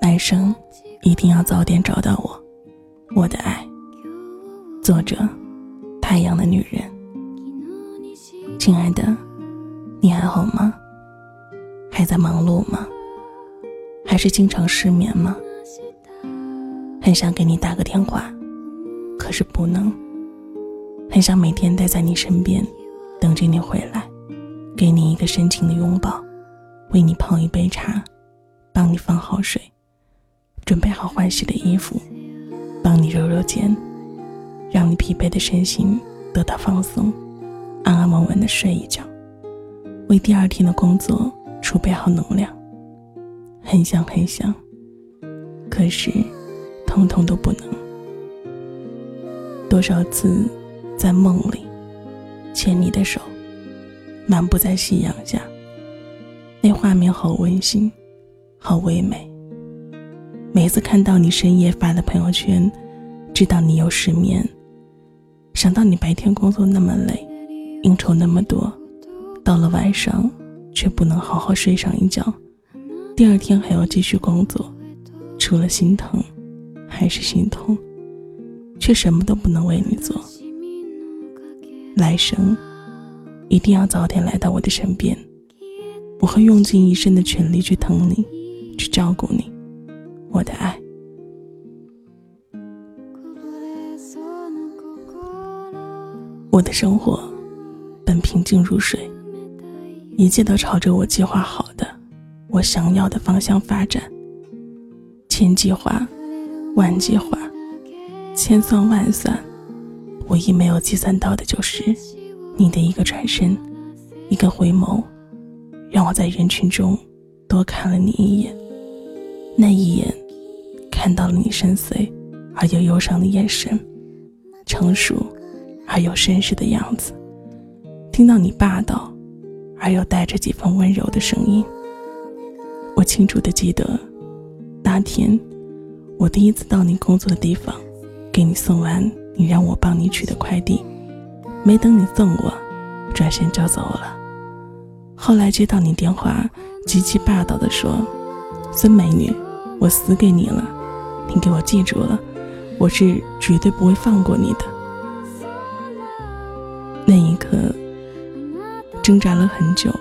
来生一定要早点找到我，我的爱。作者：太阳的女人。亲爱的，你还好吗？还在忙碌吗？还是经常失眠吗？很想给你打个电话，可是不能。很想每天待在你身边，等着你回来，给你一个深情的拥抱，为你泡一杯茶，帮你放好水，准备好换洗的衣服，帮你揉揉肩，让你疲惫的身心得到放松，安安稳稳的睡一觉，为第二天的工作储备好能量。很想很想，可是，通通都不能。多少次？在梦里，牵你的手，漫步在夕阳下，那画面好温馨，好唯美。每次看到你深夜发的朋友圈，知道你又失眠。想到你白天工作那么累，应酬那么多，到了晚上却不能好好睡上一觉，第二天还要继续工作，除了心疼，还是心痛，却什么都不能为你做。来生，一定要早点来到我的身边，我会用尽一生的全力去疼你，去照顾你，我的爱。我的生活本平静如水，一切都朝着我计划好的、我想要的方向发展。千计划，万计划，千算万算。唯一没有计算到的就是，你的一个转身，一个回眸，让我在人群中多看了你一眼。那一眼，看到了你深邃而又忧伤的眼神，成熟而又绅士的样子，听到你霸道而又带着几分温柔的声音。我清楚的记得，那天我第一次到你工作的地方，给你送完。你让我帮你取的快递，没等你送我，转身就走了。后来接到你电话，极其霸道的说：“孙美女，我死给你了，你给我记住了，我是绝对不会放过你的。”那一刻，挣扎了很久，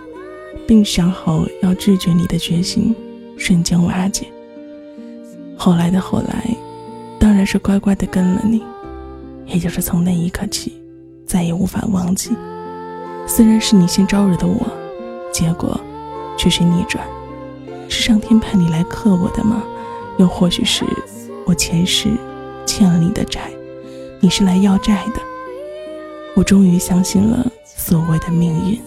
并想好要拒绝你的决心瞬间瓦解。后来的后来，当然是乖乖的跟了你。也就是从那一刻起，再也无法忘记。虽然是你先招惹的我，结果却是逆转。是上天派你来克我的吗？又或许是我前世欠了你的债，你是来要债的。我终于相信了所谓的命运。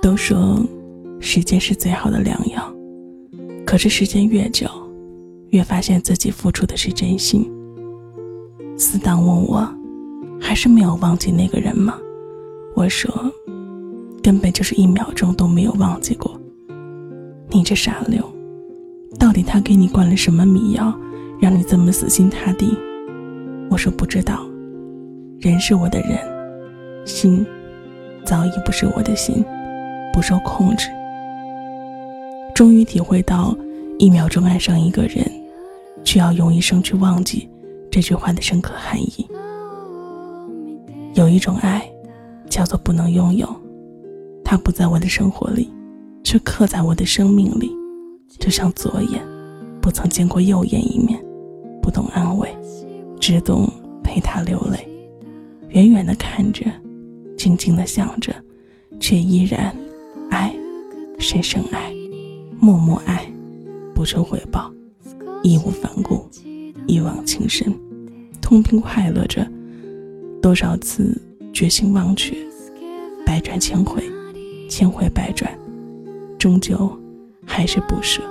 都说时间是最好的良药，可是时间越久。越发现自己付出的是真心。死党问我，还是没有忘记那个人吗？我说，根本就是一秒钟都没有忘记过。你这傻妞，到底他给你灌了什么迷药，让你这么死心塌地？我说不知道。人是我的人，心早已不是我的心，不受控制。终于体会到，一秒钟爱上一个人。却要用一生去忘记这句话的深刻含义。有一种爱，叫做不能拥有，它不在我的生活里，却刻在我的生命里，就像左眼不曾见过右眼一面，不懂安慰，只懂陪他流泪，远远的看着，静静的想着，却依然爱，深深爱，默默爱，不求回报。义无反顾，一往情深，痛并快乐着。多少次决心忘却，百转千回，千回百转，终究还是不舍。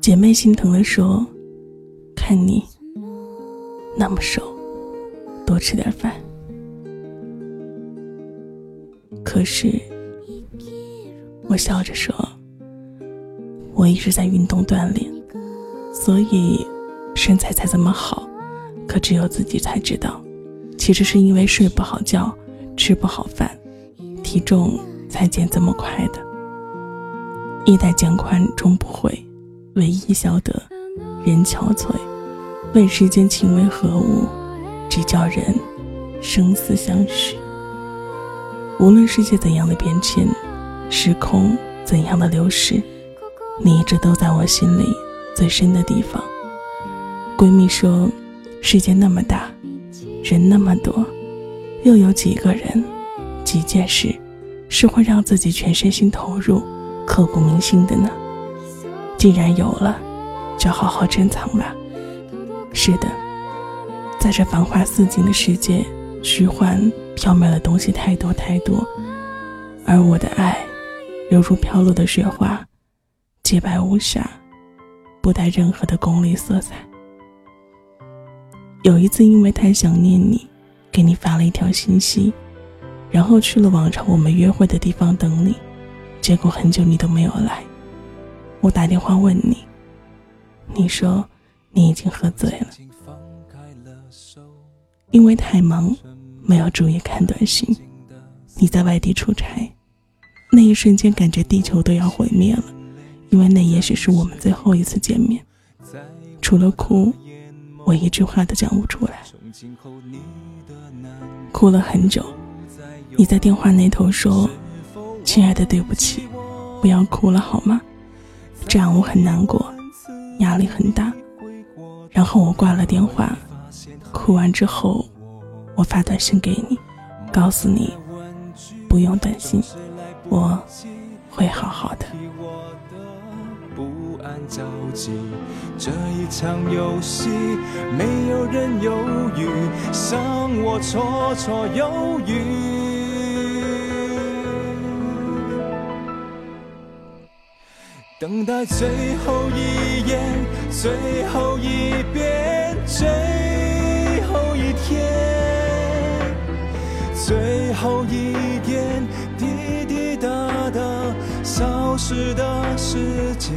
姐妹心疼的说：“看你那么瘦，多吃点饭。”可是，我笑着说。我一直在运动锻炼，所以身材才这么好。可只有自己才知道，其实是因为睡不好觉，吃不好饭，体重才减这么快的。衣带渐宽终不悔，唯一消得人憔悴。问世间情为何物，只叫人生死相许。无论世界怎样的变迁，时空怎样的流逝，你一直都在我心里最深的地方。闺蜜说，世界那么大。人那么多，又有几个人、几件事是会让自己全身心投入、刻骨铭心的呢？既然有了，就好好珍藏吧。是的，在这繁花似锦的世界，虚幻缥缈的东西太多太多，而我的爱，犹如飘落的雪花，洁白无瑕，不带任何的功利色彩。有一次，因为太想念你，给你发了一条信息，然后去了往常我们约会的地方等你，结果很久你都没有来。我打电话问你，你说你已经喝醉了，因为太忙，没有注意看短信。你在外地出差，那一瞬间感觉地球都要毁灭了，因为那也许是我们最后一次见面，除了哭。我一句话都讲不出来，哭了很久。你在电话那头说：“亲爱的，对不起，不要哭了好吗？这样我很难过，压力很大。”然后我挂了电话。哭完之后，我发短信给你，告诉你不用担心，我会好好的。着急，这一场游戏没有人犹豫，像我绰绰有余。等待最后一眼，最后一遍，最后一天，最后一点滴滴答答消失的时间。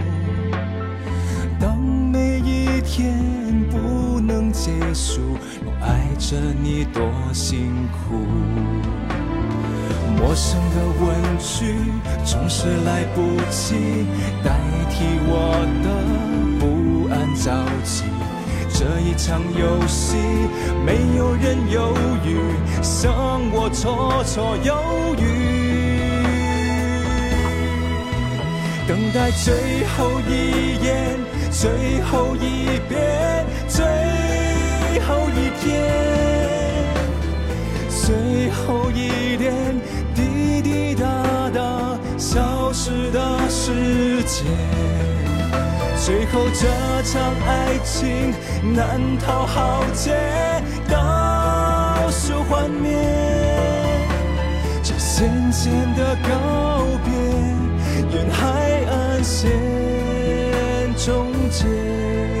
我爱着你多辛苦。陌生的问句总是来不及代替我的不安着急。这一场游戏没有人犹豫，像我绰绰有余。等待最后一眼，最后一遍，最。最后一天，最后一点滴滴答答消失的时间，最后这场爱情难逃浩劫，倒数幻灭，这渐渐的告别，沿海岸线终结。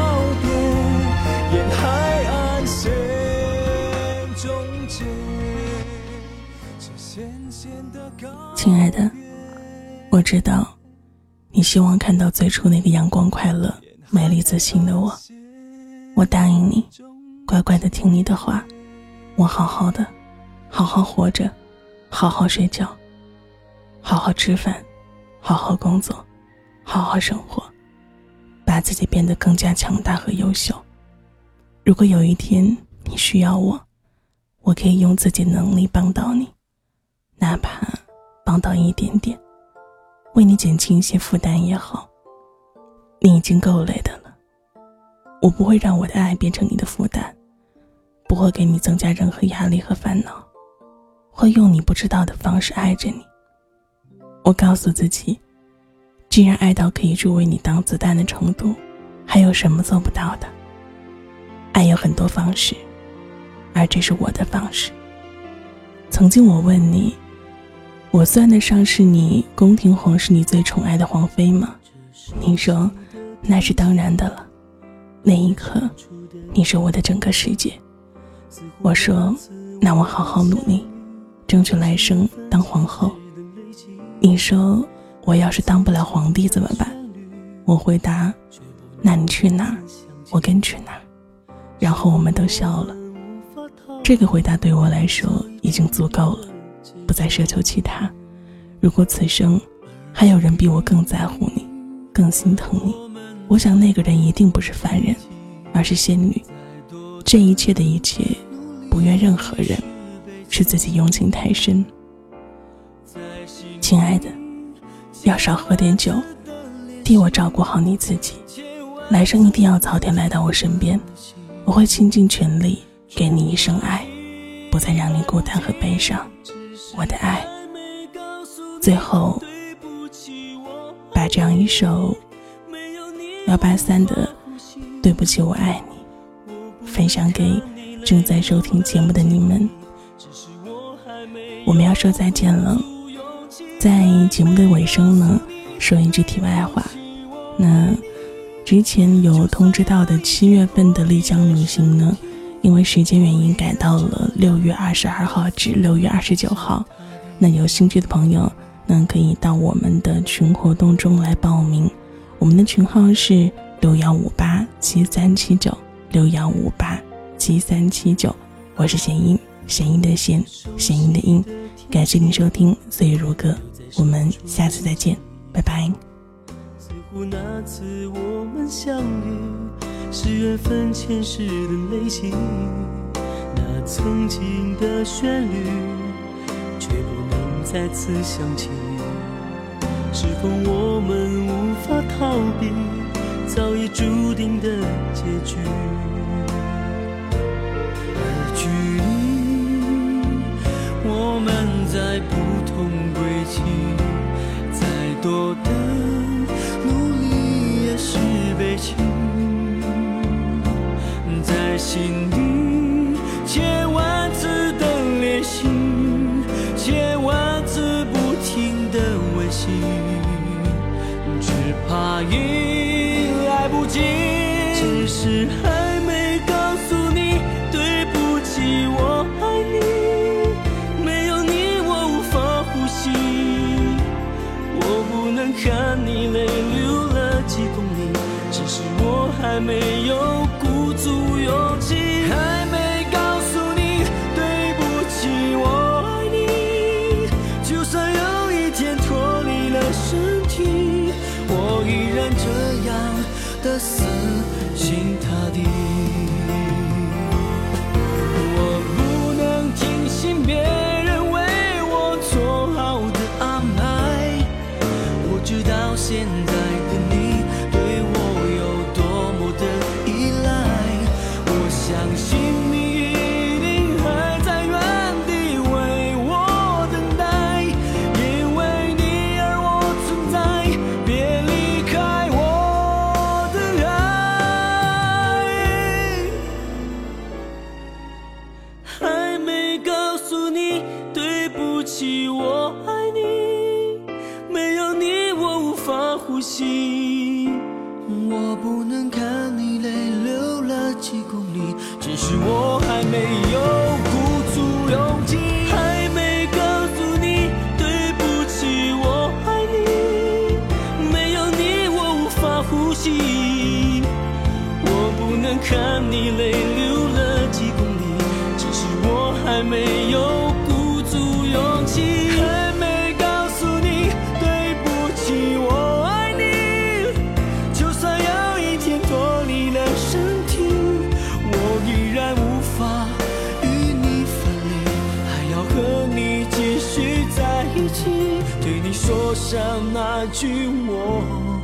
亲爱的，我知道你希望看到最初那个阳光、快乐、美丽、自信的我。我答应你，乖乖的听你的话，我好好的，好好活着，好好睡觉，好好吃饭，好好工作，好好生活，把自己变得更加强大和优秀。如果有一天你需要我，我可以用自己能力帮到你，哪怕帮到一点点，为你减轻一些负担也好。你已经够累的了。我不会让我的爱变成你的负担，不会给你增加任何压力和烦恼，会用你不知道的方式爱着你。我告诉自己，既然爱到可以助为你当子弹的程度，还有什么做不到的？爱有很多方式，而这是我的方式。曾经我问你，我算得上是你宫廷皇室里最宠爱的皇妃吗？你说，那是当然的了。那一刻，你是我的整个世界。我说：“那我好好努力，争取来生当皇后。”你说：“我要是当不了皇帝怎么办？”我回答：“那你去哪，我跟去哪。”然后我们都笑了。这个回答对我来说已经足够了，不再奢求其他。如果此生还有人比我更在乎你，更心疼你。我想那个人一定不是凡人，而是仙女。这一切的一切，不怨任何人，是自己用情太深。亲爱的，要少喝点酒，替我照顾好你自己。来生一定要早点来到我身边，我会倾尽全力给你一生爱，不再让你孤单和悲伤。我的爱。最后，把这样一首。幺八三的，对不起，我爱你，分享给正在收听节目的你们。我们要说再见了，在节目的尾声呢，说一句题外话。那之前有通知到的七月份的丽江旅行呢，因为时间原因改到了六月二十二号至六月二十九号。那有兴趣的朋友，那可以到我们的群活动中来报名。我们的群号是六幺五八七三七九六幺五八七三七九，我是弦音，弦音的弦，弦音的音，感谢您收听《岁月如歌》，我们下次再见，拜拜。似乎那次我们相遇是缘分前世的累积，那曾经的旋律却不能再次响起。是否我们无法逃避早已注定的结局？而距离我们在不同轨迹，再多的努力也是悲情，心里的死心塌地，我不能听信别人为我做好的安排。我知道现在的你对我有多么的依赖，我相信。我还没有鼓足勇气，还没告诉你对不起，我爱你。没有你我无法呼吸，我不能看你泪流了几公里，只是我还没有我想，那句我。